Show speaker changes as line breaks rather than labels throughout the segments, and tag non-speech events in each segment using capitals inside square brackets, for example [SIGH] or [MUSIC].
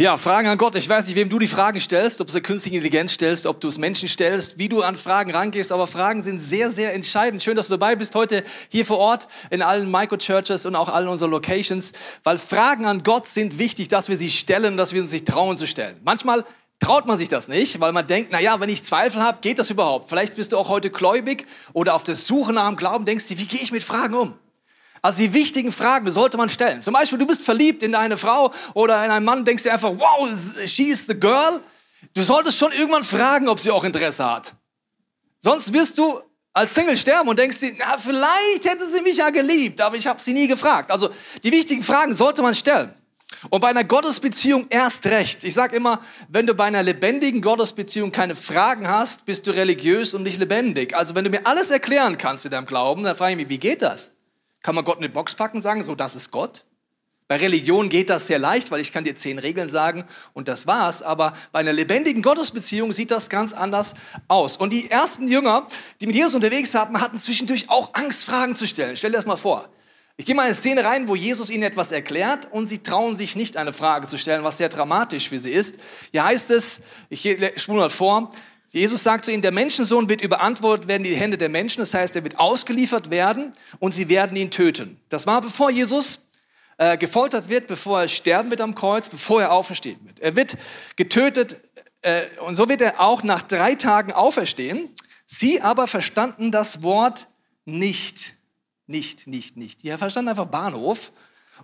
Ja, Fragen an Gott. Ich weiß nicht, wem du die Fragen stellst, ob du es künstliche Intelligenz stellst, ob du es Menschen stellst, wie du an Fragen rangehst. Aber Fragen sind sehr, sehr entscheidend. Schön, dass du dabei bist heute hier vor Ort in allen Microchurches und auch allen unseren Locations, weil Fragen an Gott sind wichtig, dass wir sie stellen und dass wir uns nicht trauen zu stellen. Manchmal traut man sich das nicht, weil man denkt, na ja, wenn ich Zweifel habe, geht das überhaupt? Vielleicht bist du auch heute gläubig oder auf der Suche nach dem Glauben, denkst du, wie gehe ich mit Fragen um? Also die wichtigen Fragen sollte man stellen. Zum Beispiel, du bist verliebt in eine Frau oder in einen Mann, denkst dir einfach, wow, she is the girl. Du solltest schon irgendwann fragen, ob sie auch Interesse hat. Sonst wirst du als Single sterben und denkst dir, na, vielleicht hätte sie mich ja geliebt, aber ich habe sie nie gefragt. Also die wichtigen Fragen sollte man stellen. Und bei einer Gottesbeziehung erst recht. Ich sage immer, wenn du bei einer lebendigen Gottesbeziehung keine Fragen hast, bist du religiös und nicht lebendig. Also wenn du mir alles erklären kannst in deinem Glauben, dann frage ich mich, wie geht das? Kann man Gott in eine Box packen, sagen, so, das ist Gott? Bei Religion geht das sehr leicht, weil ich kann dir zehn Regeln sagen und das war's. Aber bei einer lebendigen Gottesbeziehung sieht das ganz anders aus. Und die ersten Jünger, die mit Jesus unterwegs waren, hatten zwischendurch auch Angst, Fragen zu stellen. Stell dir das mal vor. Ich gehe mal in eine Szene rein, wo Jesus ihnen etwas erklärt und sie trauen sich nicht, eine Frage zu stellen, was sehr dramatisch für sie ist. Hier heißt es, ich spule mal vor, Jesus sagt zu ihnen, der Menschensohn wird überantwortet werden in die Hände der Menschen. Das heißt, er wird ausgeliefert werden und sie werden ihn töten. Das war bevor Jesus äh, gefoltert wird, bevor er sterben wird am Kreuz, bevor er auferstehen wird. Er wird getötet äh, und so wird er auch nach drei Tagen auferstehen. Sie aber verstanden das Wort nicht. Nicht, nicht, nicht. Die verstanden einfach Bahnhof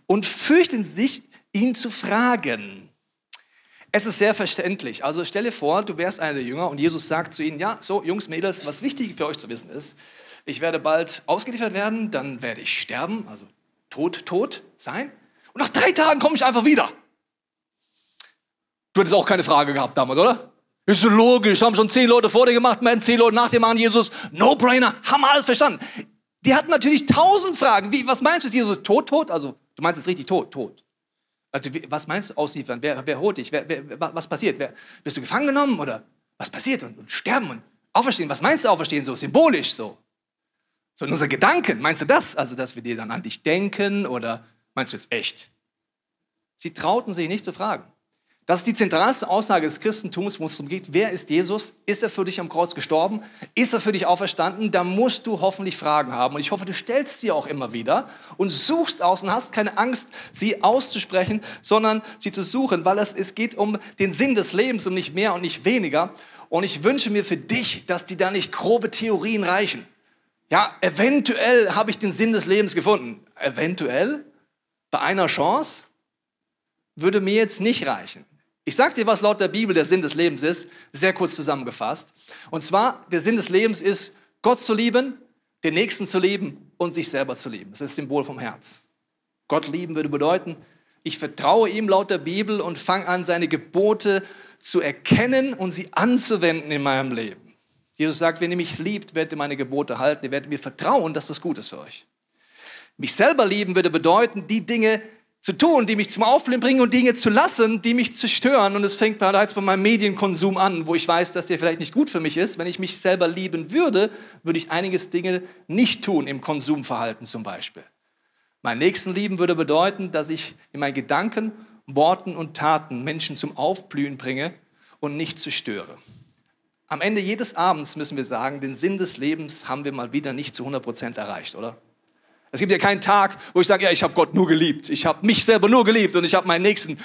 und fürchten sich, ihn zu fragen. Es ist sehr verständlich. Also stelle vor, du wärst einer der Jünger und Jesus sagt zu ihnen, ja, so Jungs, Mädels, was wichtig für euch zu wissen ist, ich werde bald ausgeliefert werden, dann werde ich sterben, also tot, tot sein. Und nach drei Tagen komme ich einfach wieder. Du hättest auch keine Frage gehabt damals, oder? Ist so logisch, haben schon zehn Leute vor dir gemacht, mehr zehn Leute nach dem an Jesus. No-brainer, haben alles verstanden. Die hatten natürlich tausend Fragen. Wie, was meinst du, Jesus tot, tot? Also, du meinst es richtig tot, tot. Also, was meinst du ausliefern? Wer, wer holt dich? Wer, wer, was passiert? Wer, bist du gefangen genommen oder was passiert? Und, und sterben und auferstehen. Was meinst du auferstehen so symbolisch so? So in unseren Gedanken. Meinst du das? Also, dass wir dir dann an dich denken oder meinst du jetzt echt? Sie trauten sich nicht zu fragen. Das ist die zentralste Aussage des Christentums, wo es darum geht, wer ist Jesus? Ist er für dich am Kreuz gestorben? Ist er für dich auferstanden? Da musst du hoffentlich Fragen haben. Und ich hoffe, du stellst sie auch immer wieder und suchst aus und hast keine Angst, sie auszusprechen, sondern sie zu suchen, weil es, es geht um den Sinn des Lebens und nicht mehr und nicht weniger. Und ich wünsche mir für dich, dass die da nicht grobe Theorien reichen. Ja, eventuell habe ich den Sinn des Lebens gefunden. Eventuell? Bei einer Chance? Würde mir jetzt nicht reichen. Ich sage dir, was laut der Bibel der Sinn des Lebens ist, sehr kurz zusammengefasst. Und zwar, der Sinn des Lebens ist, Gott zu lieben, den Nächsten zu lieben und sich selber zu lieben. Das ist das Symbol vom Herz. Gott lieben würde bedeuten, ich vertraue ihm laut der Bibel und fange an, seine Gebote zu erkennen und sie anzuwenden in meinem Leben. Jesus sagt, wenn ihr mich liebt, werdet ihr meine Gebote halten, ihr werdet mir vertrauen, dass das gut ist für euch. Mich selber lieben würde bedeuten, die Dinge zu tun, die mich zum Aufblühen bringen und Dinge zu lassen, die mich zerstören. Und es fängt bereits bei meinem Medienkonsum an, wo ich weiß, dass der vielleicht nicht gut für mich ist. Wenn ich mich selber lieben würde, würde ich einiges Dinge nicht tun, im Konsumverhalten zum Beispiel. Mein Nächsten lieben würde bedeuten, dass ich in meinen Gedanken, Worten und Taten Menschen zum Aufblühen bringe und nicht zerstöre. Am Ende jedes Abends müssen wir sagen, den Sinn des Lebens haben wir mal wieder nicht zu 100 Prozent erreicht, oder? Es gibt ja keinen Tag, wo ich sage, ja, ich habe Gott nur geliebt. Ich habe mich selber nur geliebt und ich habe meinen Nächsten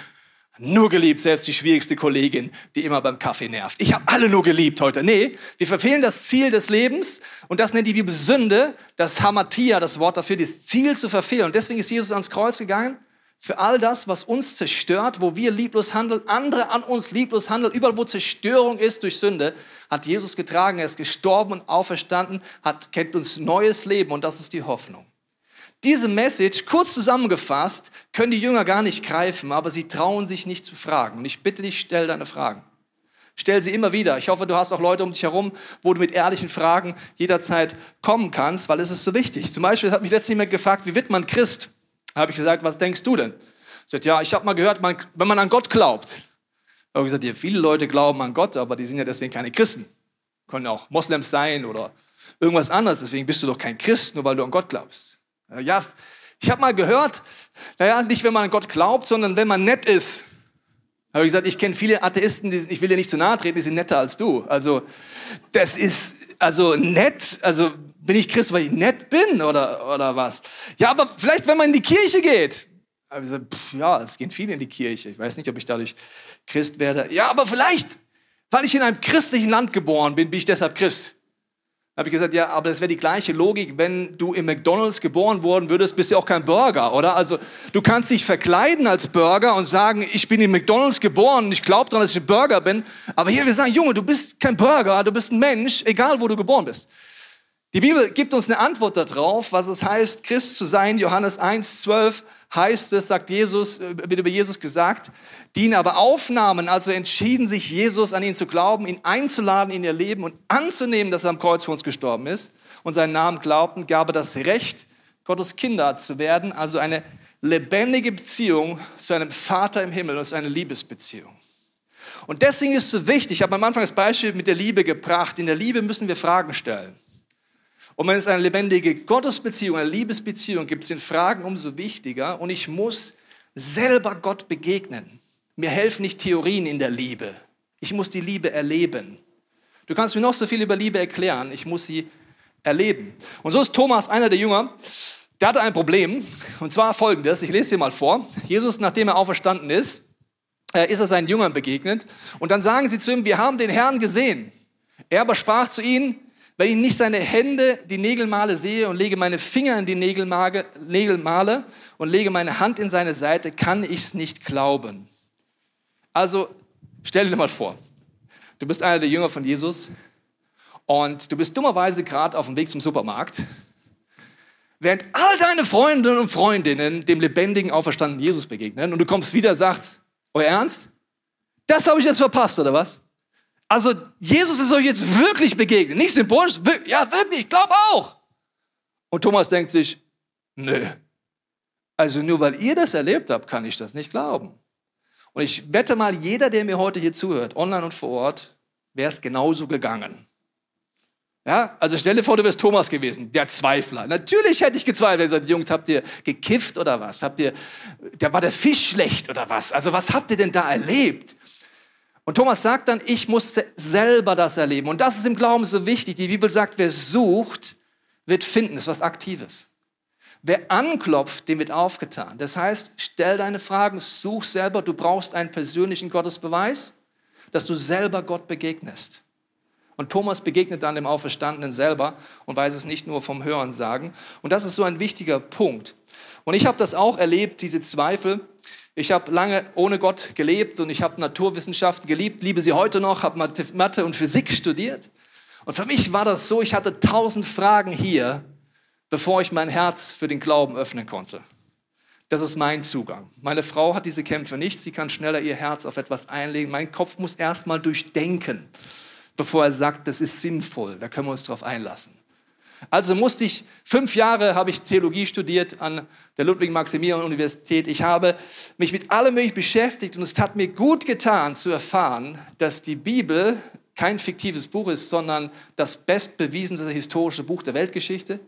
nur geliebt, selbst die schwierigste Kollegin, die immer beim Kaffee nervt. Ich habe alle nur geliebt heute. Nee, wir verfehlen das Ziel des Lebens und das nennt die Bibel Sünde, das Hamatia, das Wort dafür, das Ziel zu verfehlen. Und deswegen ist Jesus ans Kreuz gegangen für all das, was uns zerstört, wo wir lieblos handeln, andere an uns lieblos handeln, überall wo Zerstörung ist durch Sünde, hat Jesus getragen, er ist gestorben und auferstanden, hat, kennt uns neues Leben und das ist die Hoffnung. Diese Message, kurz zusammengefasst, können die Jünger gar nicht greifen, aber sie trauen sich nicht zu fragen. Und ich bitte dich, stell deine Fragen. Stell sie immer wieder. Ich hoffe, du hast auch Leute um dich herum, wo du mit ehrlichen Fragen jederzeit kommen kannst, weil es ist so wichtig. Zum Beispiel hat mich letztens jemand gefragt, wie wird man Christ? Habe ich gesagt, was denkst du denn? Sagt, ja, ich habe mal gehört, man, wenn man an Gott glaubt. Habe ich gesagt, ja, viele Leute glauben an Gott, aber die sind ja deswegen keine Christen. Können auch Moslems sein oder irgendwas anderes. Deswegen bist du doch kein Christ, nur weil du an Gott glaubst. Ja, ich habe mal gehört, naja, nicht wenn man an Gott glaubt, sondern wenn man nett ist. Habe ich gesagt, ich kenne viele Atheisten, die, ich will dir nicht zu nahe treten, die sind netter als du. Also, das ist, also nett, also bin ich Christ, weil ich nett bin oder, oder was? Ja, aber vielleicht, wenn man in die Kirche geht. Habe ich gesagt, pff, ja, es gehen viele in die Kirche. Ich weiß nicht, ob ich dadurch Christ werde. Ja, aber vielleicht, weil ich in einem christlichen Land geboren bin, bin ich deshalb Christ habe ich gesagt, ja, aber das wäre die gleiche Logik, wenn du im McDonald's geboren worden würdest, bist du auch kein Burger, oder? Also du kannst dich verkleiden als Burger und sagen, ich bin in McDonald's geboren ich glaube daran, dass ich ein Burger bin. Aber hier wir sagen, Junge, du bist kein Burger, du bist ein Mensch, egal wo du geboren bist. Die Bibel gibt uns eine Antwort darauf, was es heißt, Christ zu sein. Johannes 1, 12 heißt es, sagt Jesus, äh, wird über Jesus gesagt, die ihn aber aufnahmen, also entschieden sich Jesus an ihn zu glauben, ihn einzuladen in ihr Leben und anzunehmen, dass er am Kreuz für uns gestorben ist und seinen Namen glaubten, gab er das Recht, Gottes Kinder zu werden, also eine lebendige Beziehung zu einem Vater im Himmel es ist eine Liebesbeziehung. Und deswegen ist es so wichtig, ich habe am Anfang das Beispiel mit der Liebe gebracht, in der Liebe müssen wir Fragen stellen. Und wenn es eine lebendige Gottesbeziehung, eine Liebesbeziehung gibt, sind Fragen umso wichtiger. Und ich muss selber Gott begegnen. Mir helfen nicht Theorien in der Liebe. Ich muss die Liebe erleben. Du kannst mir noch so viel über Liebe erklären. Ich muss sie erleben. Und so ist Thomas, einer der Jünger, der hatte ein Problem. Und zwar folgendes. Ich lese dir mal vor. Jesus, nachdem er auferstanden ist, äh, ist er seinen Jüngern begegnet. Und dann sagen sie zu ihm, wir haben den Herrn gesehen. Er aber sprach zu ihnen, wenn ich nicht seine Hände, die Nägelmale sehe und lege meine Finger in die Nägelmale und lege meine Hand in seine Seite, kann ich es nicht glauben. Also stell dir mal vor, du bist einer der Jünger von Jesus und du bist dummerweise gerade auf dem Weg zum Supermarkt, während all deine Freundinnen und Freundinnen dem lebendigen, auferstandenen Jesus begegnen und du kommst wieder und sagst, euer Ernst? Das habe ich jetzt verpasst, oder was? Also Jesus ist euch jetzt wirklich begegnet, nicht symbolisch, ja wirklich, ich glaube auch. Und Thomas denkt sich, nö, also nur weil ihr das erlebt habt, kann ich das nicht glauben. Und ich wette mal, jeder, der mir heute hier zuhört, online und vor Ort, wäre es genauso gegangen. Ja, also stell dir vor, du wärst Thomas gewesen, der Zweifler. Natürlich hätte ich gezweifelt, wenn gesagt, Jungs, habt ihr gekifft oder was? Habt ihr, da war der Fisch schlecht oder was? Also was habt ihr denn da erlebt? Und Thomas sagt dann, ich muss selber das erleben. Und das ist im Glauben so wichtig. Die Bibel sagt, wer sucht, wird finden. Das ist was Aktives. Wer anklopft, dem wird aufgetan. Das heißt, stell deine Fragen, such selber. Du brauchst einen persönlichen Gottesbeweis, dass du selber Gott begegnest. Und Thomas begegnet dann dem Auferstandenen selber und weiß es nicht nur vom Hören sagen. Und das ist so ein wichtiger Punkt. Und ich habe das auch erlebt, diese Zweifel. Ich habe lange ohne Gott gelebt und ich habe Naturwissenschaften geliebt, liebe sie heute noch, habe Mathe und Physik studiert. Und für mich war das so, ich hatte tausend Fragen hier, bevor ich mein Herz für den Glauben öffnen konnte. Das ist mein Zugang. Meine Frau hat diese Kämpfe nicht. Sie kann schneller ihr Herz auf etwas einlegen. Mein Kopf muss erstmal durchdenken, bevor er sagt, das ist sinnvoll. Da können wir uns drauf einlassen. Also musste ich, fünf Jahre habe ich Theologie studiert an der Ludwig-Maximilian-Universität. Ich habe mich mit allem möglichen beschäftigt und es hat mir gut getan zu erfahren, dass die Bibel kein fiktives Buch ist, sondern das bestbewiesene historische Buch der Weltgeschichte.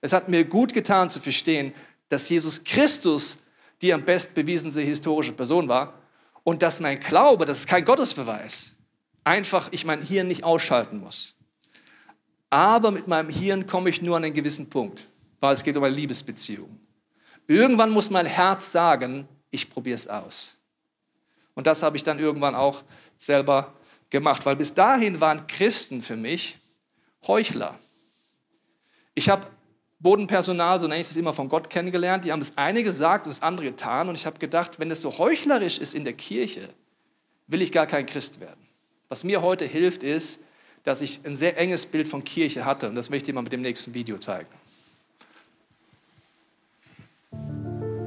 Es hat mir gut getan zu verstehen, dass Jesus Christus die am bestbewiesene historische Person war und dass mein Glaube, das ist kein Gottesbeweis, einfach ich mein Hirn nicht ausschalten muss aber mit meinem Hirn komme ich nur an einen gewissen Punkt, weil es geht um eine Liebesbeziehung. Irgendwann muss mein Herz sagen, ich probiere es aus. Und das habe ich dann irgendwann auch selber gemacht, weil bis dahin waren Christen für mich Heuchler. Ich habe Bodenpersonal, so nenne ich es immer, von Gott kennengelernt. Die haben das eine gesagt und das andere getan. Und ich habe gedacht, wenn es so heuchlerisch ist in der Kirche, will ich gar kein Christ werden. Was mir heute hilft, ist, dass ich ein sehr enges Bild von Kirche hatte. Und das möchte ich mal mit dem nächsten Video zeigen.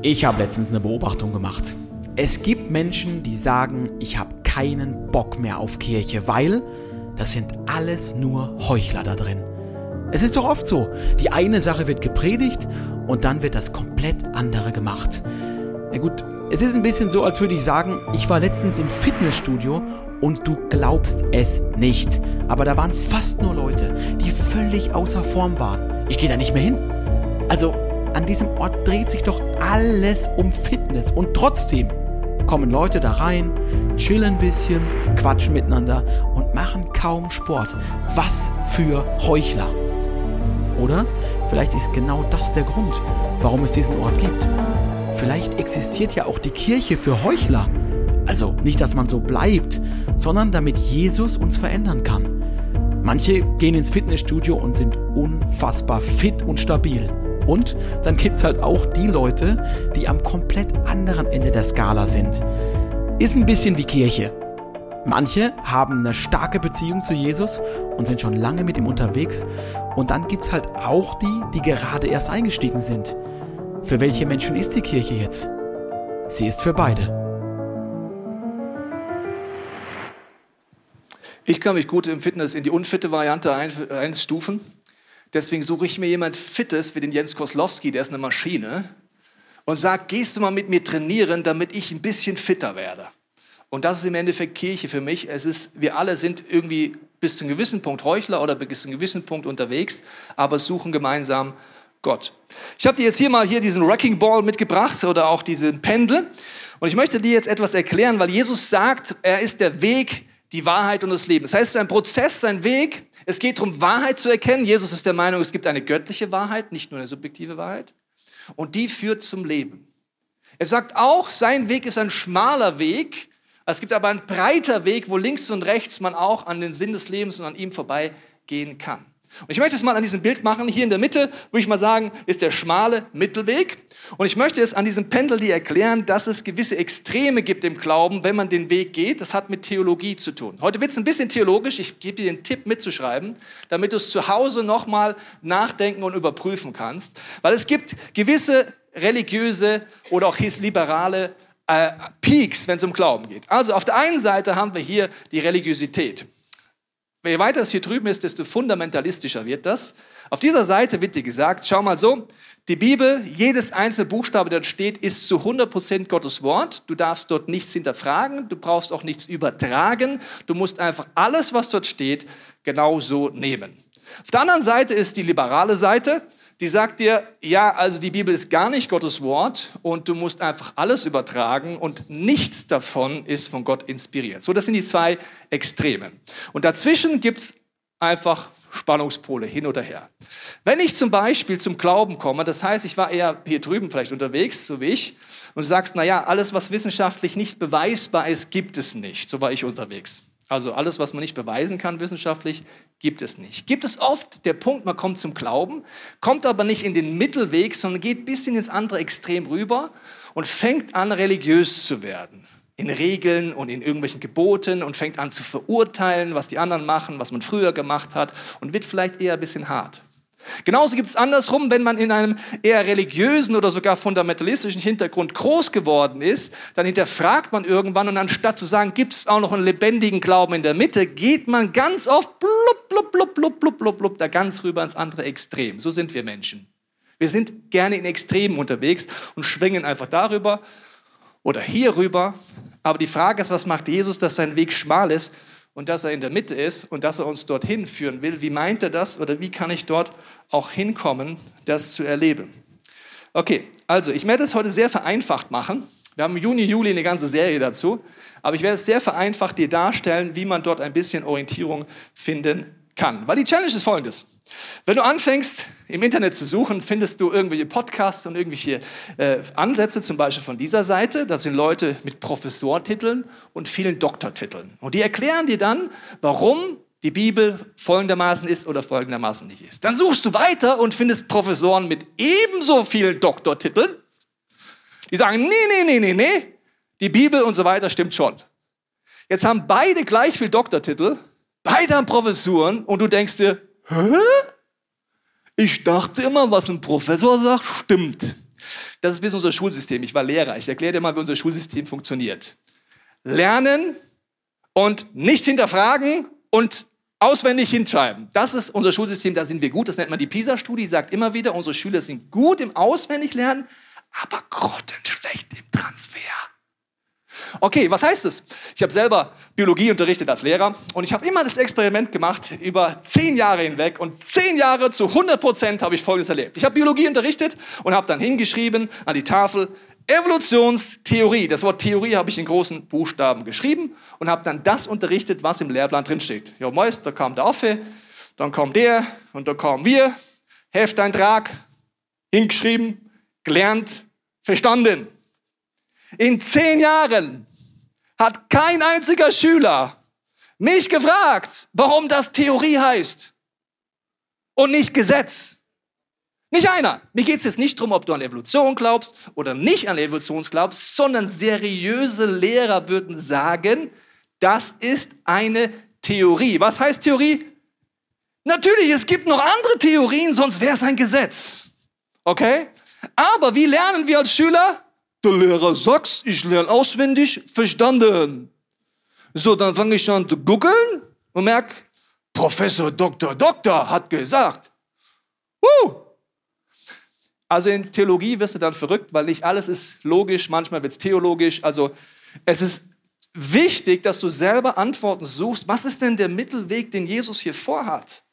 Ich habe letztens eine Beobachtung gemacht. Es gibt Menschen, die sagen, ich habe keinen Bock mehr auf Kirche, weil das sind alles nur Heuchler da drin. Es ist doch oft so, die eine Sache wird gepredigt und dann wird das komplett andere gemacht. Na gut, es ist ein bisschen so, als würde ich sagen, ich war letztens im Fitnessstudio und du glaubst es nicht. Aber da waren fast nur Leute, die völlig außer Form waren. Ich gehe da nicht mehr hin. Also an diesem Ort dreht sich doch alles um Fitness. Und trotzdem kommen Leute da rein, chillen ein bisschen, quatschen miteinander und machen kaum Sport. Was für Heuchler. Oder vielleicht ist genau das der Grund, warum es diesen Ort gibt. Vielleicht existiert ja auch die Kirche für Heuchler. Also nicht, dass man so bleibt, sondern damit Jesus uns verändern kann. Manche gehen ins Fitnessstudio und sind unfassbar fit und stabil. Und dann gibt es halt auch die Leute, die am komplett anderen Ende der Skala sind. Ist ein bisschen wie Kirche. Manche haben eine starke Beziehung zu Jesus und sind schon lange mit ihm unterwegs. Und dann gibt es halt auch die, die gerade erst eingestiegen sind. Für welche Menschen ist die Kirche jetzt? Sie ist für beide.
Ich kann mich gut im Fitness in die unfitte Variante einstufen. Deswegen suche ich mir jemand Fittes wie den Jens Koslowski, der ist eine Maschine, und sage, gehst du mal mit mir trainieren, damit ich ein bisschen fitter werde. Und das ist im Endeffekt Kirche für mich. Es ist, wir alle sind irgendwie bis zu einem gewissen Punkt Heuchler oder bis zu einem gewissen Punkt unterwegs, aber suchen gemeinsam Gott. Ich habe dir jetzt hier mal hier diesen Wrecking Ball mitgebracht oder auch diesen Pendel. Und ich möchte dir jetzt etwas erklären, weil Jesus sagt, er ist der Weg, die Wahrheit und das Leben. Das heißt, es ist ein Prozess, ein Weg. Es geht darum, Wahrheit zu erkennen. Jesus ist der Meinung, es gibt eine göttliche Wahrheit, nicht nur eine subjektive Wahrheit. Und die führt zum Leben. Er sagt auch, sein Weg ist ein schmaler Weg, es gibt aber einen breiter Weg, wo links und rechts man auch an den Sinn des Lebens und an ihm vorbeigehen kann. Und ich möchte es mal an diesem Bild machen. Hier in der Mitte, würde ich mal sagen, ist der schmale Mittelweg. Und ich möchte es an diesem Pendel dir erklären, dass es gewisse Extreme gibt im Glauben, wenn man den Weg geht. Das hat mit Theologie zu tun. Heute wird es ein bisschen theologisch. Ich gebe dir den Tipp mitzuschreiben, damit du es zu Hause nochmal nachdenken und überprüfen kannst. Weil es gibt gewisse religiöse oder auch liberale äh, Peaks, wenn es um Glauben geht. Also auf der einen Seite haben wir hier die Religiosität. Je weiter es hier drüben ist, desto fundamentalistischer wird das. Auf dieser Seite wird dir gesagt, schau mal so, die Bibel, jedes einzelne Buchstabe, der dort steht, ist zu 100% Gottes Wort. Du darfst dort nichts hinterfragen, du brauchst auch nichts übertragen. Du musst einfach alles, was dort steht, genau so nehmen. Auf der anderen Seite ist die liberale Seite die sagt dir, ja, also die Bibel ist gar nicht Gottes Wort und du musst einfach alles übertragen und nichts davon ist von Gott inspiriert. So, das sind die zwei Extreme. Und dazwischen gibt's einfach Spannungspole hin oder her. Wenn ich zum Beispiel zum Glauben komme, das heißt, ich war eher hier drüben vielleicht unterwegs, so wie ich, und du sagst, na ja, alles, was wissenschaftlich nicht beweisbar ist, gibt es nicht. So war ich unterwegs. Also alles, was man nicht beweisen kann wissenschaftlich, gibt es nicht. Gibt es oft der Punkt, man kommt zum Glauben, kommt aber nicht in den Mittelweg, sondern geht ein bisschen ins andere Extrem rüber und fängt an, religiös zu werden. In Regeln und in irgendwelchen Geboten und fängt an zu verurteilen, was die anderen machen, was man früher gemacht hat und wird vielleicht eher ein bisschen hart. Genauso gibt es andersrum, wenn man in einem eher religiösen oder sogar fundamentalistischen Hintergrund groß geworden ist, dann hinterfragt man irgendwann und anstatt zu sagen, gibt es auch noch einen lebendigen Glauben in der Mitte, geht man ganz oft blub, blub, blub, blub, blub, blub, blub, da ganz rüber ins andere Extrem. So sind wir Menschen. Wir sind gerne in Extremen unterwegs und schwingen einfach darüber oder hier rüber. Aber die Frage ist, was macht Jesus, dass sein Weg schmal ist und dass er in der Mitte ist und dass er uns dorthin führen will. Wie meint er das oder wie kann ich dort auch hinkommen, das zu erleben? Okay, also ich werde es heute sehr vereinfacht machen. Wir haben im Juni, Juli eine ganze Serie dazu, aber ich werde es sehr vereinfacht dir darstellen, wie man dort ein bisschen Orientierung finden kann. Weil die Challenge ist folgendes. Wenn du anfängst, im Internet zu suchen, findest du irgendwelche Podcasts und irgendwelche äh, Ansätze, zum Beispiel von dieser Seite. Das sind Leute mit Professortiteln und vielen Doktortiteln. Und die erklären dir dann, warum die Bibel folgendermaßen ist oder folgendermaßen nicht ist. Dann suchst du weiter und findest Professoren mit ebenso vielen Doktortiteln. Die sagen, nee, nee, nee, nee, nee, die Bibel und so weiter stimmt schon. Jetzt haben beide gleich viel Doktortitel, beide haben Professuren und du denkst dir, Hä? Ich dachte immer, was ein Professor sagt, stimmt. Das ist bisschen unser Schulsystem. Ich war Lehrer. Ich erkläre dir mal, wie unser Schulsystem funktioniert. Lernen und nicht hinterfragen und auswendig hinschreiben. Das ist unser Schulsystem, da sind wir gut. Das nennt man die PISA-Studie, sagt immer wieder, unsere Schüler sind gut im Auswendiglernen, aber grottenschlecht im Transfer. Okay, was heißt es? Ich habe selber Biologie unterrichtet als Lehrer und ich habe immer das Experiment gemacht über zehn Jahre hinweg und zehn Jahre zu 100 Prozent habe ich Folgendes erlebt. Ich habe Biologie unterrichtet und habe dann hingeschrieben an die Tafel, Evolutionstheorie. Das Wort Theorie habe ich in großen Buchstaben geschrieben und habe dann das unterrichtet, was im Lehrplan drinsteht. Ja, meist, da kam der Affe, dann kam der und da kamen wir. Hefteintrag, hingeschrieben, gelernt, verstanden. In zehn Jahren hat kein einziger Schüler mich gefragt, warum das Theorie heißt und nicht Gesetz. Nicht einer. Mir geht es jetzt nicht darum, ob du an Evolution glaubst oder nicht an Evolution glaubst, sondern seriöse Lehrer würden sagen, das ist eine Theorie. Was heißt Theorie? Natürlich, es gibt noch andere Theorien, sonst wäre es ein Gesetz. Okay? Aber wie lernen wir als Schüler? Der Lehrer sagt, ich lerne auswendig, verstanden. So, dann fange ich an zu googeln und merke, Professor Dr. Doktor hat gesagt. Uh. Also in Theologie wirst du dann verrückt, weil nicht alles ist logisch, manchmal wird es theologisch. Also es ist wichtig, dass du selber Antworten suchst. Was ist denn der Mittelweg, den Jesus hier vorhat?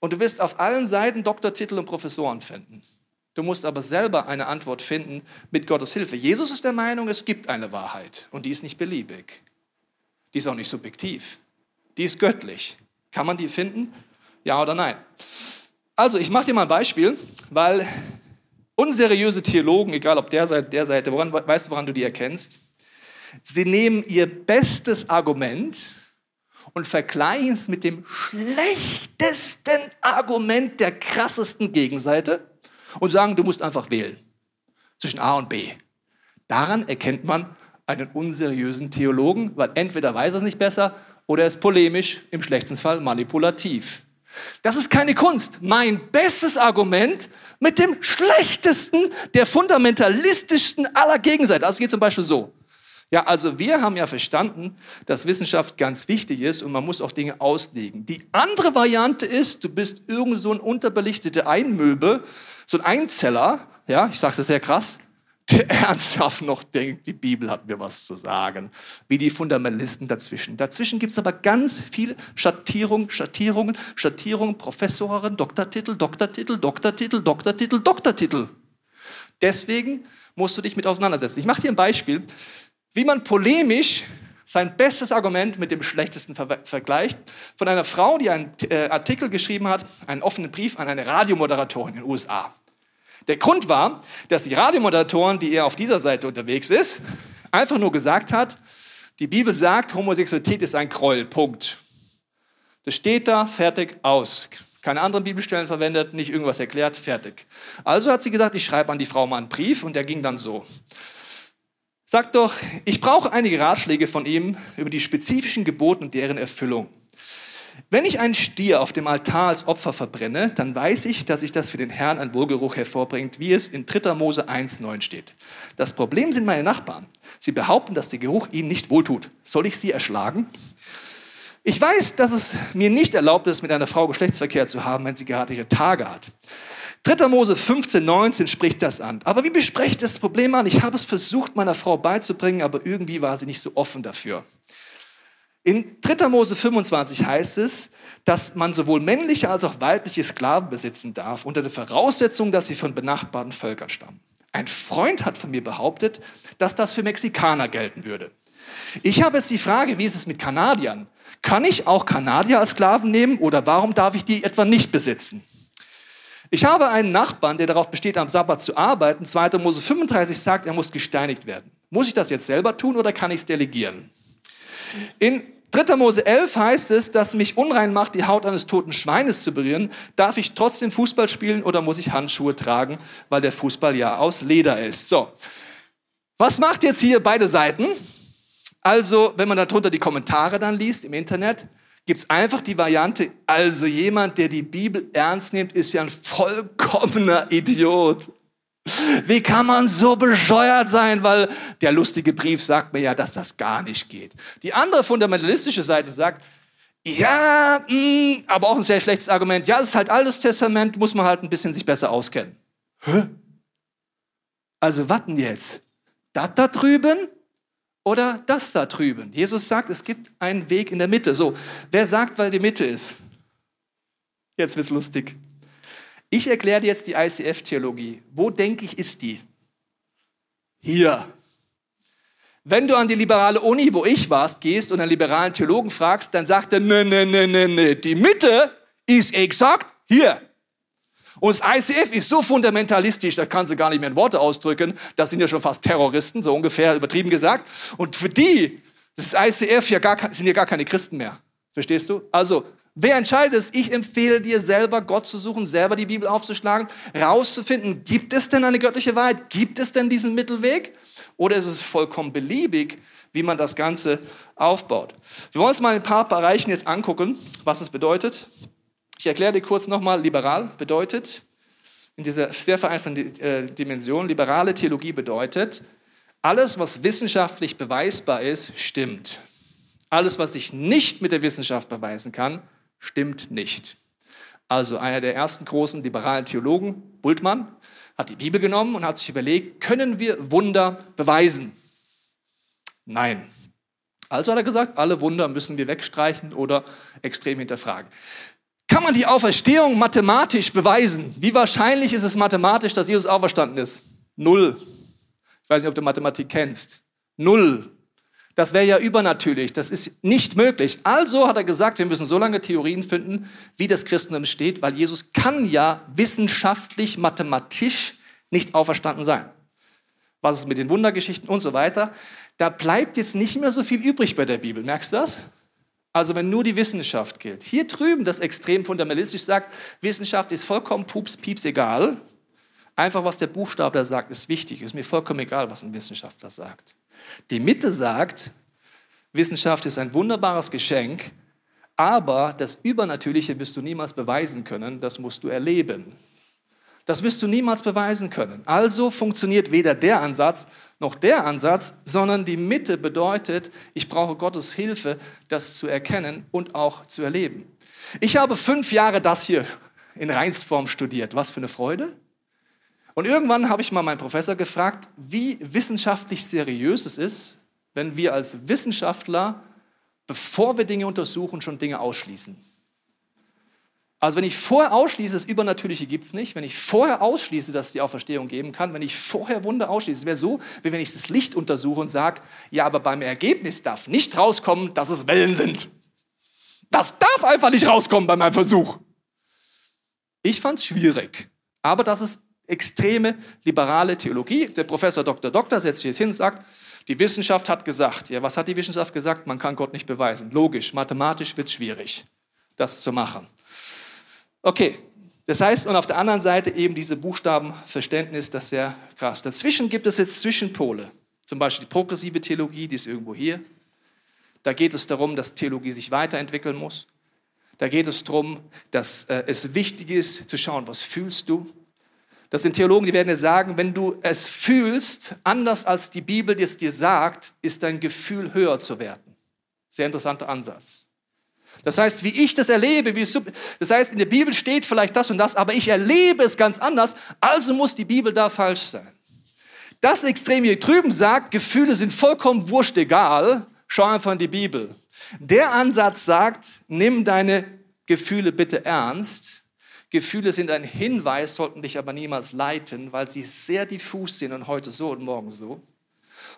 Und du wirst auf allen Seiten Doktortitel und Professoren finden. Du musst aber selber eine Antwort finden mit Gottes Hilfe. Jesus ist der Meinung, es gibt eine Wahrheit und die ist nicht beliebig. Die ist auch nicht subjektiv. Die ist göttlich. Kann man die finden? Ja oder nein? Also, ich mache dir mal ein Beispiel, weil unseriöse Theologen, egal ob der Seite, der Seite, woran, weißt du, woran du die erkennst? Sie nehmen ihr bestes Argument und vergleichen es mit dem schlechtesten Argument der krassesten Gegenseite und sagen, du musst einfach wählen zwischen A und B. Daran erkennt man einen unseriösen Theologen, weil entweder weiß er es nicht besser oder er ist polemisch, im schlechtesten Fall manipulativ. Das ist keine Kunst. Mein bestes Argument mit dem schlechtesten, der fundamentalistischsten aller Gegenseite. Also es geht zum Beispiel so. Ja, also wir haben ja verstanden, dass Wissenschaft ganz wichtig ist und man muss auch Dinge auslegen. Die andere Variante ist, du bist irgend so ein unterbelichtete Einmöbe, so ein Einzeller, ja, ich sage es sehr krass, der [LAUGHS] ernsthaft noch denkt, die Bibel hat mir was zu sagen, wie die Fundamentalisten dazwischen. Dazwischen gibt es aber ganz viele Schattierungen, Schattierungen, Schattierungen, Professoren, Doktortitel, Doktortitel, Doktortitel, Doktortitel, Doktortitel. Deswegen musst du dich mit auseinandersetzen. Ich mache dir ein Beispiel wie man polemisch sein bestes Argument mit dem schlechtesten ver vergleicht, von einer Frau, die einen äh, Artikel geschrieben hat, einen offenen Brief an eine Radiomoderatorin in den USA. Der Grund war, dass die Radiomoderatorin, die eher auf dieser Seite unterwegs ist, einfach nur gesagt hat, die Bibel sagt, Homosexualität ist ein Kroll, Punkt. Das steht da, fertig, aus. Keine anderen Bibelstellen verwendet, nicht irgendwas erklärt, fertig. Also hat sie gesagt, ich schreibe an die Frau mal einen Brief und der ging dann so. Sagt doch, ich brauche einige Ratschläge von ihm über die spezifischen Gebote und deren Erfüllung. Wenn ich einen Stier auf dem Altar als Opfer verbrenne, dann weiß ich, dass sich das für den Herrn ein Wohlgeruch hervorbringt, wie es in 3. Mose 1,9 steht. Das Problem sind meine Nachbarn. Sie behaupten, dass der Geruch ihnen nicht wohltut. Soll ich sie erschlagen? Ich weiß, dass es mir nicht erlaubt ist, mit einer Frau Geschlechtsverkehr zu haben, wenn sie gerade ihre Tage hat. 3. Mose 15, 19 spricht das an. Aber wie bespreche ich das Problem an? Ich habe es versucht, meiner Frau beizubringen, aber irgendwie war sie nicht so offen dafür. In 3. Mose 25 heißt es, dass man sowohl männliche als auch weibliche Sklaven besitzen darf, unter der Voraussetzung, dass sie von benachbarten Völkern stammen. Ein Freund hat von mir behauptet, dass das für Mexikaner gelten würde. Ich habe jetzt die Frage, wie ist es mit Kanadiern? Kann ich auch Kanadier als Sklaven nehmen oder warum darf ich die etwa nicht besitzen? Ich habe einen Nachbarn, der darauf besteht, am Sabbat zu arbeiten. 2. Mose 35 sagt, er muss gesteinigt werden. Muss ich das jetzt selber tun oder kann ich es delegieren? In 3. Mose 11 heißt es, dass mich unrein macht, die Haut eines toten Schweines zu berühren. Darf ich trotzdem Fußball spielen oder muss ich Handschuhe tragen, weil der Fußball ja aus Leder ist? So. Was macht jetzt hier beide Seiten? Also, wenn man darunter die Kommentare dann liest im Internet, gibt es einfach die Variante, also jemand, der die Bibel ernst nimmt, ist ja ein vollkommener Idiot. Wie kann man so bescheuert sein? Weil der lustige Brief sagt mir ja, dass das gar nicht geht. Die andere fundamentalistische Seite sagt, ja, mh, mm, aber auch ein sehr schlechtes Argument. Ja, es ist halt altes Testament, muss man halt ein bisschen sich besser auskennen. Hä? Also warten jetzt. Das da drüben oder das da drüben. Jesus sagt, es gibt einen Weg in der Mitte. So, wer sagt, weil die Mitte ist? Jetzt wird's lustig. Ich erkläre dir jetzt die ICF-Theologie. Wo denke ich, ist die? hier. Wenn du an die liberale Uni, wo ich warst, gehst und einen liberalen Theologen fragst, dann sagt er, ne, ne, ne, ne, ne, die Mitte ist exakt hier. Und das ICF ist so fundamentalistisch, da kann sie gar nicht mehr in Worte ausdrücken. Das sind ja schon fast Terroristen, so ungefähr übertrieben gesagt. Und für die, das ICF ja gar, sind ja gar keine Christen mehr. Verstehst du? Also, wer entscheidet es? Ich empfehle dir selber, Gott zu suchen, selber die Bibel aufzuschlagen, rauszufinden, gibt es denn eine göttliche Wahrheit? Gibt es denn diesen Mittelweg? Oder ist es vollkommen beliebig, wie man das Ganze aufbaut? Wir wollen uns mal ein paar Bereichen jetzt angucken, was es bedeutet. Ich erkläre dir kurz nochmal, liberal bedeutet, in dieser sehr vereinfachten äh, Dimension, liberale Theologie bedeutet, alles, was wissenschaftlich beweisbar ist, stimmt. Alles, was ich nicht mit der Wissenschaft beweisen kann, stimmt nicht. Also einer der ersten großen liberalen Theologen, Bultmann, hat die Bibel genommen und hat sich überlegt, können wir Wunder beweisen? Nein. Also hat er gesagt, alle Wunder müssen wir wegstreichen oder extrem hinterfragen. Kann man die Auferstehung mathematisch beweisen? Wie wahrscheinlich ist es mathematisch, dass Jesus auferstanden ist? Null. Ich weiß nicht, ob du Mathematik kennst. Null. Das wäre ja übernatürlich. Das ist nicht möglich. Also hat er gesagt, wir müssen so lange Theorien finden, wie das Christentum steht, weil Jesus kann ja wissenschaftlich, mathematisch nicht auferstanden sein. Was ist mit den Wundergeschichten und so weiter? Da bleibt jetzt nicht mehr so viel übrig bei der Bibel. Merkst du das? Also wenn nur die Wissenschaft gilt. Hier drüben das extrem fundamentalistisch sagt, Wissenschaft ist vollkommen pups, pieps egal. Einfach was der Buchstabe sagt, ist wichtig. Ist mir vollkommen egal, was ein Wissenschaftler sagt. Die Mitte sagt, Wissenschaft ist ein wunderbares Geschenk, aber das Übernatürliche wirst du niemals beweisen können, das musst du erleben. Das wirst du niemals beweisen können. Also funktioniert weder der Ansatz noch der Ansatz, sondern die Mitte bedeutet, ich brauche Gottes Hilfe, das zu erkennen und auch zu erleben. Ich habe fünf Jahre das hier in Reinsform studiert. Was für eine Freude. Und irgendwann habe ich mal meinen Professor gefragt, wie wissenschaftlich seriös es ist, wenn wir als Wissenschaftler, bevor wir Dinge untersuchen, schon Dinge ausschließen. Also wenn ich vorher ausschließe, das Übernatürliche gibt es nicht, wenn ich vorher ausschließe, dass es die Auferstehung geben kann, wenn ich vorher Wunder ausschließe, es wäre so, wie wenn ich das Licht untersuche und sage, ja, aber beim Ergebnis darf nicht rauskommen, dass es Wellen sind. Das darf einfach nicht rauskommen bei meinem Versuch. Ich fand es schwierig, aber das ist extreme liberale Theologie. Der Professor Dr. Doktor setzt sich jetzt hin und sagt, die Wissenschaft hat gesagt, ja, was hat die Wissenschaft gesagt? Man kann Gott nicht beweisen. Logisch, mathematisch wird es schwierig, das zu machen. Okay, das heißt, und auf der anderen Seite eben diese Buchstabenverständnis, das ist sehr krass. Dazwischen gibt es jetzt Zwischenpole. Zum Beispiel die progressive Theologie, die ist irgendwo hier. Da geht es darum, dass Theologie sich weiterentwickeln muss. Da geht es darum, dass äh, es wichtig ist, zu schauen, was fühlst du. Das sind Theologen, die werden dir sagen, wenn du es fühlst, anders als die Bibel es dir sagt, ist dein Gefühl höher zu werten. Sehr interessanter Ansatz. Das heißt, wie ich das erlebe, wie das heißt, in der Bibel steht vielleicht das und das, aber ich erlebe es ganz anders, also muss die Bibel da falsch sein. Das Extrem hier drüben sagt, Gefühle sind vollkommen wurscht egal, schau einfach in die Bibel. Der Ansatz sagt, nimm deine Gefühle bitte ernst. Gefühle sind ein Hinweis, sollten dich aber niemals leiten, weil sie sehr diffus sind und heute so und morgen so.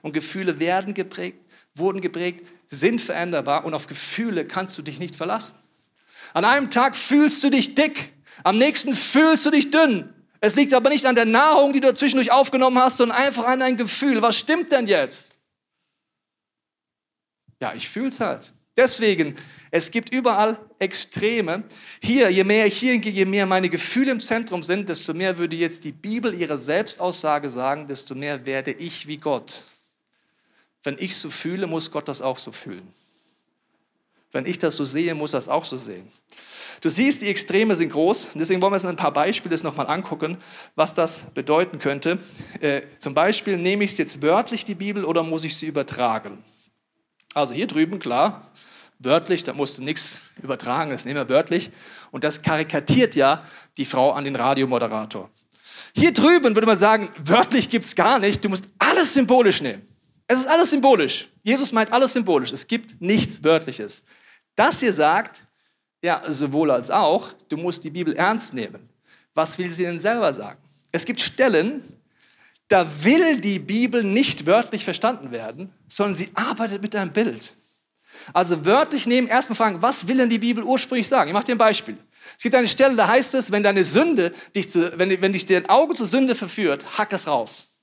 Und Gefühle werden geprägt, wurden geprägt, sind veränderbar und auf Gefühle kannst du dich nicht verlassen. An einem Tag fühlst du dich dick, am nächsten fühlst du dich dünn. Es liegt aber nicht an der Nahrung, die du zwischendurch aufgenommen hast, sondern einfach an dein Gefühl. Was stimmt denn jetzt? Ja, ich fühl's halt. Deswegen, es gibt überall Extreme. Hier, je mehr ich hier gehe, je mehr meine Gefühle im Zentrum sind, desto mehr würde jetzt die Bibel ihre Selbstaussage sagen, desto mehr werde ich wie Gott. Wenn ich so fühle, muss Gott das auch so fühlen. Wenn ich das so sehe, muss er es auch so sehen. Du siehst, die Extreme sind groß. Deswegen wollen wir uns ein paar Beispiele nochmal angucken, was das bedeuten könnte. Äh, zum Beispiel, nehme ich es jetzt wörtlich, die Bibel, oder muss ich sie übertragen? Also hier drüben, klar, wörtlich, da musst du nichts übertragen, das nehmen wir wörtlich. Und das karikatiert ja die Frau an den Radiomoderator. Hier drüben würde man sagen, wörtlich gibt es gar nicht, du musst alles symbolisch nehmen. Es ist alles symbolisch. Jesus meint alles symbolisch. Es gibt nichts Wörtliches. Das hier sagt, ja, sowohl als auch, du musst die Bibel ernst nehmen. Was will sie denn selber sagen? Es gibt Stellen, da will die Bibel nicht wörtlich verstanden werden, sondern sie arbeitet mit einem Bild. Also wörtlich nehmen, erstmal fragen, was will denn die Bibel ursprünglich sagen? Ich mache dir ein Beispiel. Es gibt eine Stelle, da heißt es, wenn deine Sünde dich zu, wenn, wenn dich dein Auge zur Sünde verführt, hack es raus.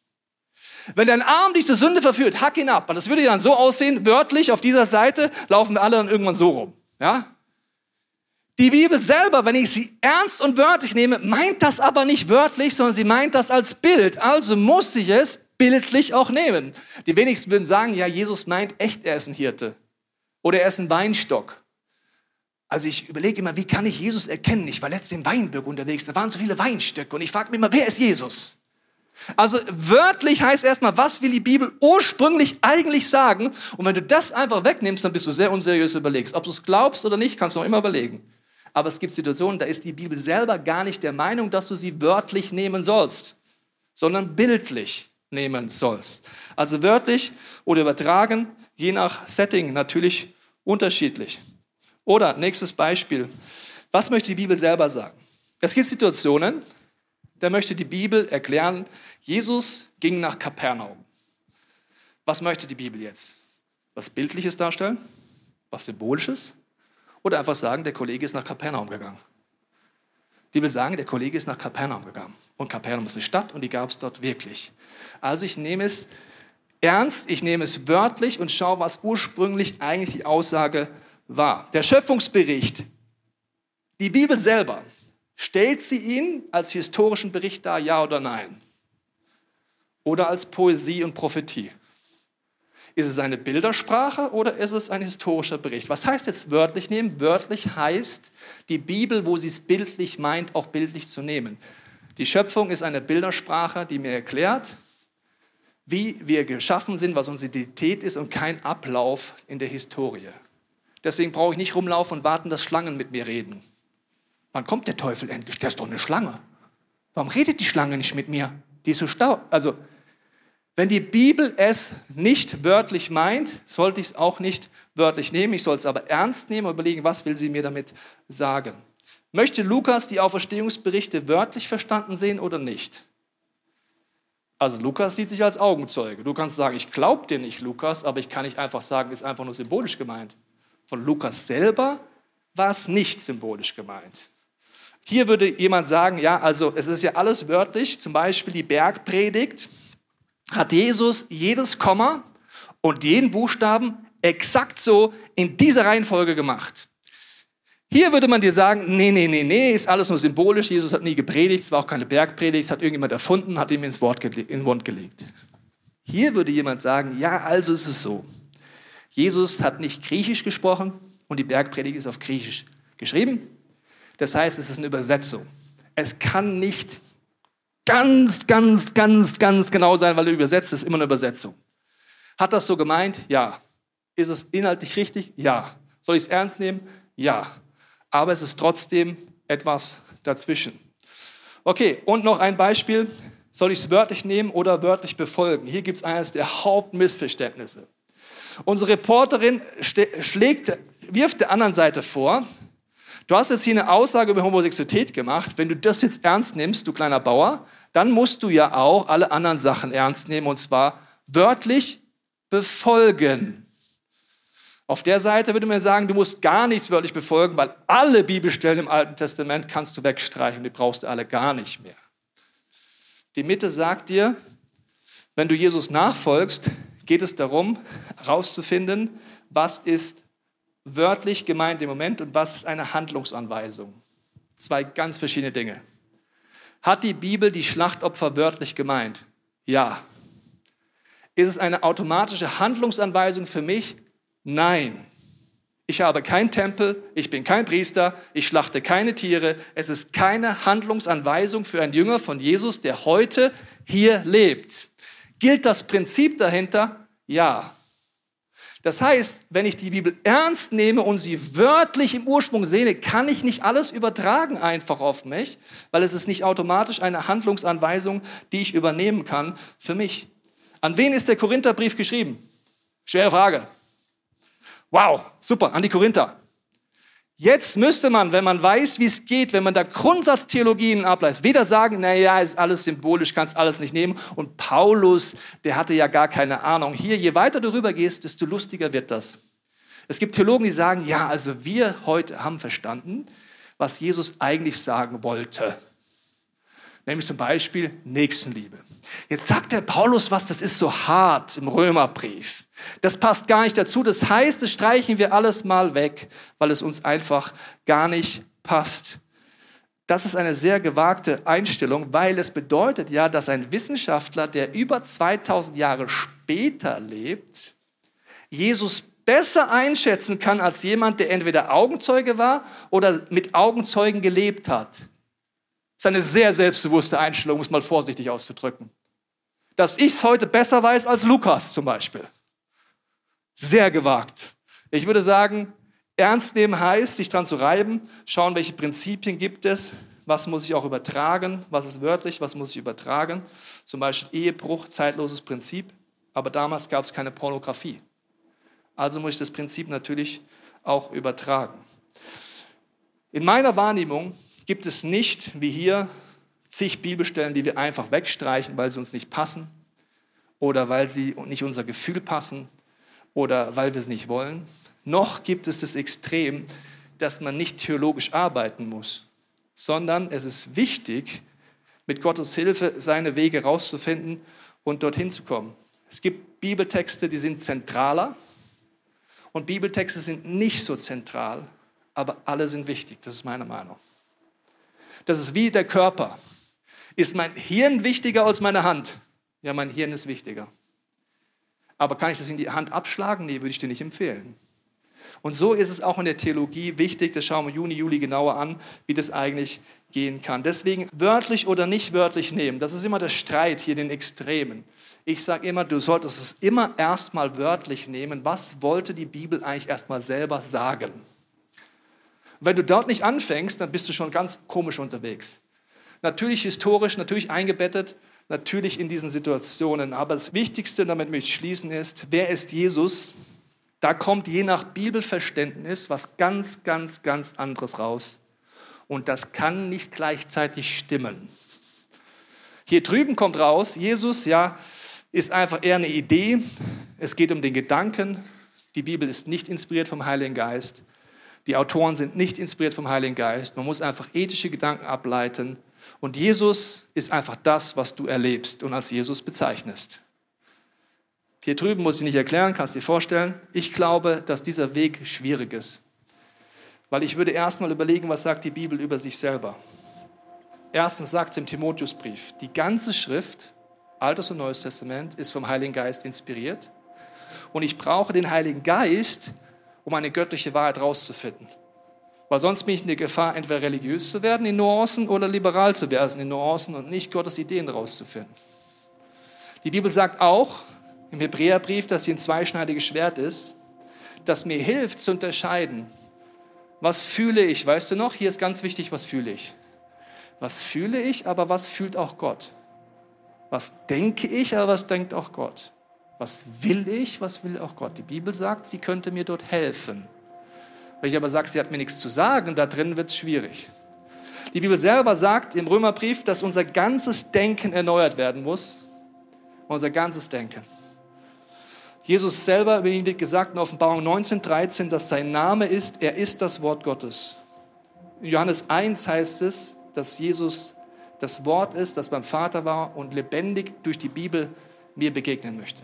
Wenn dein Arm dich zur Sünde verführt, hack ihn ab. Und das würde dann so aussehen, wörtlich auf dieser Seite laufen wir alle dann irgendwann so rum. Ja? Die Bibel selber, wenn ich sie ernst und wörtlich nehme, meint das aber nicht wörtlich, sondern sie meint das als Bild. Also muss ich es bildlich auch nehmen. Die wenigsten würden sagen, ja, Jesus meint echt, er ist ein Hirte. Oder er ist ein Weinstock. Also ich überlege immer, wie kann ich Jesus erkennen? Ich war letztens in Weinberg unterwegs, da waren so viele Weinstöcke und ich frage mich immer, wer ist Jesus? Also wörtlich heißt erstmal, was will die Bibel ursprünglich eigentlich sagen? Und wenn du das einfach wegnimmst, dann bist du sehr unseriös überlegst. Ob du es glaubst oder nicht, kannst du noch immer überlegen. Aber es gibt Situationen, da ist die Bibel selber gar nicht der Meinung, dass du sie wörtlich nehmen sollst, sondern bildlich nehmen sollst. Also wörtlich oder übertragen, je nach Setting natürlich unterschiedlich. Oder nächstes Beispiel. Was möchte die Bibel selber sagen? Es gibt Situationen, da möchte die Bibel erklären, Jesus ging nach Kapernaum. Was möchte die Bibel jetzt? Was Bildliches darstellen? Was Symbolisches? Oder einfach sagen, der Kollege ist nach Kapernaum gegangen. Die will sagen, der Kollege ist nach Kapernaum gegangen. Und Kapernaum ist eine Stadt und die gab es dort wirklich. Also ich nehme es ernst, ich nehme es wörtlich und schaue, was ursprünglich eigentlich die Aussage war. Der Schöpfungsbericht, die Bibel selber, stellt sie ihn als historischen Bericht dar, ja oder nein? Oder als Poesie und Prophetie? Ist es eine Bildersprache oder ist es ein historischer Bericht? Was heißt jetzt wörtlich nehmen? Wörtlich heißt, die Bibel, wo sie es bildlich meint, auch bildlich zu nehmen. Die Schöpfung ist eine Bildersprache, die mir erklärt, wie wir geschaffen sind, was unsere Identität ist und kein Ablauf in der Historie. Deswegen brauche ich nicht rumlaufen und warten, dass Schlangen mit mir reden. Wann kommt der Teufel endlich? Der ist doch eine Schlange. Warum redet die Schlange nicht mit mir? Die ist so stau. Also wenn die Bibel es nicht wörtlich meint, sollte ich es auch nicht wörtlich nehmen. Ich soll es aber ernst nehmen und überlegen, was will sie mir damit sagen. Möchte Lukas die Auferstehungsberichte wörtlich verstanden sehen oder nicht? Also Lukas sieht sich als Augenzeuge. Du kannst sagen, ich glaube dir nicht, Lukas, aber ich kann nicht einfach sagen, ist einfach nur symbolisch gemeint. Von Lukas selber war es nicht symbolisch gemeint. Hier würde jemand sagen, ja, also es ist ja alles wörtlich, zum Beispiel die Bergpredigt hat Jesus jedes Komma und jeden Buchstaben exakt so in dieser Reihenfolge gemacht. Hier würde man dir sagen, nee, nee, nee, nee, ist alles nur symbolisch. Jesus hat nie gepredigt, es war auch keine Bergpredigt, es hat irgendjemand erfunden, hat ihm ins Wort in den Mund gelegt. Hier würde jemand sagen, ja, also ist es so. Jesus hat nicht Griechisch gesprochen und die Bergpredigt ist auf Griechisch geschrieben. Das heißt, es ist eine Übersetzung. Es kann nicht ganz, ganz, ganz, ganz genau sein, weil du übersetzt, ist immer eine Übersetzung. Hat das so gemeint? Ja. Ist es inhaltlich richtig? Ja. Soll ich es ernst nehmen? Ja. Aber es ist trotzdem etwas dazwischen. Okay, und noch ein Beispiel. Soll ich es wörtlich nehmen oder wörtlich befolgen? Hier gibt es eines der Hauptmissverständnisse. Unsere Reporterin schlägt, wirft der anderen Seite vor, Du hast jetzt hier eine Aussage über Homosexualität gemacht. Wenn du das jetzt ernst nimmst, du kleiner Bauer, dann musst du ja auch alle anderen Sachen ernst nehmen und zwar wörtlich befolgen. Auf der Seite würde man sagen, du musst gar nichts wörtlich befolgen, weil alle Bibelstellen im Alten Testament kannst du wegstreichen, die brauchst du alle gar nicht mehr. Die Mitte sagt dir, wenn du Jesus nachfolgst, geht es darum, herauszufinden, was ist wörtlich gemeint im Moment und was ist eine Handlungsanweisung? Zwei ganz verschiedene Dinge. Hat die Bibel die Schlachtopfer wörtlich gemeint? Ja. Ist es eine automatische Handlungsanweisung für mich? Nein. Ich habe keinen Tempel, ich bin kein Priester, ich schlachte keine Tiere. Es ist keine Handlungsanweisung für einen Jünger von Jesus, der heute hier lebt. Gilt das Prinzip dahinter? Ja. Das heißt, wenn ich die Bibel ernst nehme und sie wörtlich im Ursprung sehe, kann ich nicht alles übertragen einfach auf mich, weil es ist nicht automatisch eine Handlungsanweisung, die ich übernehmen kann für mich. An wen ist der Korintherbrief geschrieben? Schwere Frage. Wow, super, an die Korinther. Jetzt müsste man, wenn man weiß, wie es geht, wenn man da Grundsatztheologien ableitet, weder sagen, naja, ist alles symbolisch, kannst alles nicht nehmen. Und Paulus, der hatte ja gar keine Ahnung. Hier, je weiter du rüber gehst, desto lustiger wird das. Es gibt Theologen, die sagen, ja, also wir heute haben verstanden, was Jesus eigentlich sagen wollte. Nämlich zum Beispiel Nächstenliebe. Jetzt sagt der Paulus was, das ist so hart im Römerbrief. Das passt gar nicht dazu. Das heißt, das streichen wir alles mal weg, weil es uns einfach gar nicht passt. Das ist eine sehr gewagte Einstellung, weil es bedeutet ja, dass ein Wissenschaftler, der über 2000 Jahre später lebt, Jesus besser einschätzen kann als jemand, der entweder Augenzeuge war oder mit Augenzeugen gelebt hat. Ist eine sehr selbstbewusste Einstellung, um es mal vorsichtig auszudrücken. Dass ich es heute besser weiß als Lukas zum Beispiel. Sehr gewagt. Ich würde sagen, ernst nehmen heißt, sich dran zu reiben, schauen, welche Prinzipien gibt es, was muss ich auch übertragen, was ist wörtlich, was muss ich übertragen. Zum Beispiel Ehebruch, zeitloses Prinzip, aber damals gab es keine Pornografie. Also muss ich das Prinzip natürlich auch übertragen. In meiner Wahrnehmung gibt es nicht, wie hier, zig Bibelstellen, die wir einfach wegstreichen, weil sie uns nicht passen oder weil sie nicht unser Gefühl passen oder weil wir es nicht wollen. Noch gibt es das Extrem, dass man nicht theologisch arbeiten muss, sondern es ist wichtig, mit Gottes Hilfe seine Wege rauszufinden und dorthin zu kommen. Es gibt Bibeltexte, die sind zentraler und Bibeltexte sind nicht so zentral, aber alle sind wichtig. Das ist meine Meinung. Das ist wie der Körper. Ist mein Hirn wichtiger als meine Hand? Ja, mein Hirn ist wichtiger. Aber kann ich das in die Hand abschlagen? Nee, würde ich dir nicht empfehlen. Und so ist es auch in der Theologie wichtig, das schauen wir Juni, Juli genauer an, wie das eigentlich gehen kann. Deswegen wörtlich oder nicht wörtlich nehmen, das ist immer der Streit hier, den Extremen. Ich sage immer, du solltest es immer erstmal wörtlich nehmen. Was wollte die Bibel eigentlich erstmal selber sagen? Wenn du dort nicht anfängst, dann bist du schon ganz komisch unterwegs. Natürlich historisch, natürlich eingebettet, natürlich in diesen Situationen. Aber das Wichtigste, damit möchte ich schließen, ist, wer ist Jesus? Da kommt je nach Bibelverständnis was ganz, ganz, ganz anderes raus. Und das kann nicht gleichzeitig stimmen. Hier drüben kommt raus, Jesus, ja, ist einfach eher eine Idee. Es geht um den Gedanken. Die Bibel ist nicht inspiriert vom Heiligen Geist. Die Autoren sind nicht inspiriert vom Heiligen Geist. Man muss einfach ethische Gedanken ableiten und Jesus ist einfach das, was du erlebst und als Jesus bezeichnest. Hier drüben muss ich nicht erklären, kannst dir vorstellen. Ich glaube, dass dieser Weg schwierig ist. Weil ich würde erstmal überlegen, was sagt die Bibel über sich selber. Erstens sagt es im Timotheusbrief, die ganze Schrift, Altes und Neues Testament, ist vom Heiligen Geist inspiriert. Und ich brauche den Heiligen Geist, um eine göttliche Wahrheit herauszufinden. Weil sonst bin ich in der Gefahr, entweder religiös zu werden in Nuancen oder liberal zu werden in Nuancen und nicht Gottes Ideen rauszufinden. Die Bibel sagt auch im Hebräerbrief, dass sie ein zweischneidiges Schwert ist, das mir hilft zu unterscheiden, was fühle ich. Weißt du noch? Hier ist ganz wichtig, was fühle ich. Was fühle ich, aber was fühlt auch Gott? Was denke ich, aber was denkt auch Gott? Was will ich, was will auch Gott? Die Bibel sagt, sie könnte mir dort helfen. Wenn ich aber sage, sie hat mir nichts zu sagen, da drin wird es schwierig. Die Bibel selber sagt im Römerbrief, dass unser ganzes Denken erneuert werden muss. Unser ganzes Denken. Jesus selber, über ihn wird gesagt in Offenbarung 19,13, dass sein Name ist, er ist das Wort Gottes. In Johannes 1 heißt es, dass Jesus das Wort ist, das beim Vater war und lebendig durch die Bibel mir begegnen möchte.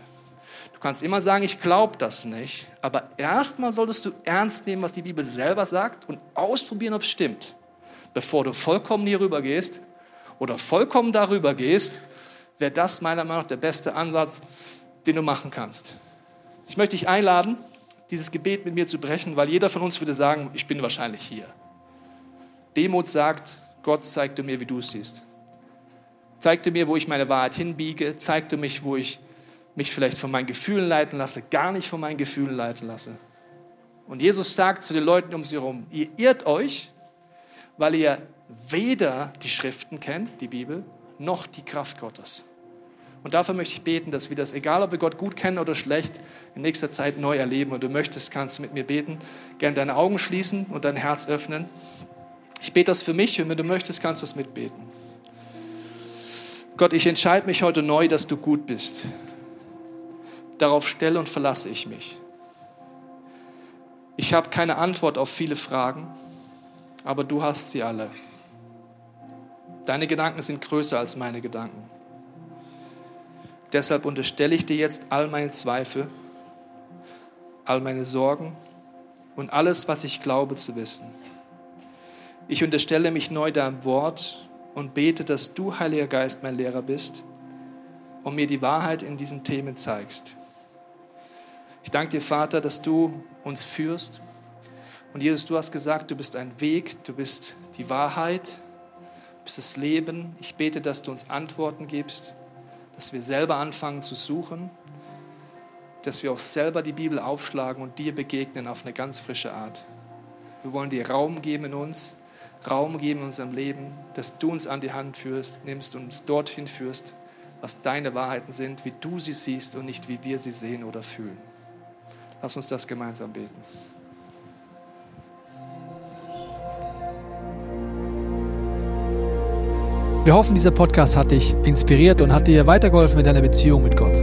Du kannst immer sagen, ich glaube das nicht, aber erstmal solltest du ernst nehmen, was die Bibel selber sagt und ausprobieren, ob es stimmt, bevor du vollkommen hier rüber gehst oder vollkommen darüber gehst, wäre das meiner Meinung nach der beste Ansatz, den du machen kannst. Ich möchte dich einladen, dieses Gebet mit mir zu brechen, weil jeder von uns würde sagen, ich bin wahrscheinlich hier. Demut sagt, Gott zeig du mir, wie du es siehst. Zeig du mir, wo ich meine Wahrheit hinbiege. Zeig du mich, wo ich mich vielleicht von meinen Gefühlen leiten lasse, gar nicht von meinen Gefühlen leiten lasse. Und Jesus sagt zu den Leuten um sie herum, ihr irrt euch, weil ihr weder die Schriften kennt, die Bibel, noch die Kraft Gottes. Und dafür möchte ich beten, dass wir das, egal ob wir Gott gut kennen oder schlecht, in nächster Zeit neu erleben. Und du möchtest, kannst du mit mir beten. Gerne deine Augen schließen und dein Herz öffnen. Ich bete das für mich und wenn du möchtest, kannst du es mitbeten. Gott, ich entscheide mich heute neu, dass du gut bist. Darauf stelle und verlasse ich mich. Ich habe keine Antwort auf viele Fragen, aber du hast sie alle. Deine Gedanken sind größer als meine Gedanken. Deshalb unterstelle ich dir jetzt all meine Zweifel, all meine Sorgen und alles, was ich glaube zu wissen. Ich unterstelle mich neu deinem Wort und bete, dass du, Heiliger Geist, mein Lehrer bist und mir die Wahrheit in diesen Themen zeigst. Ich danke dir, Vater, dass du uns führst. Und Jesus, du hast gesagt, du bist ein Weg, du bist die Wahrheit, du bist das Leben. Ich bete, dass du uns Antworten gibst, dass wir selber anfangen zu suchen, dass wir auch selber die Bibel aufschlagen und dir begegnen auf eine ganz frische Art. Wir wollen dir Raum geben in uns, Raum geben in unserem Leben, dass du uns an die Hand führst, nimmst und uns dorthin führst, was deine Wahrheiten sind, wie du sie siehst und nicht wie wir sie sehen oder fühlen. Lass uns das gemeinsam beten.
Wir hoffen, dieser Podcast hat dich inspiriert und hat dir weitergeholfen in deiner Beziehung mit Gott.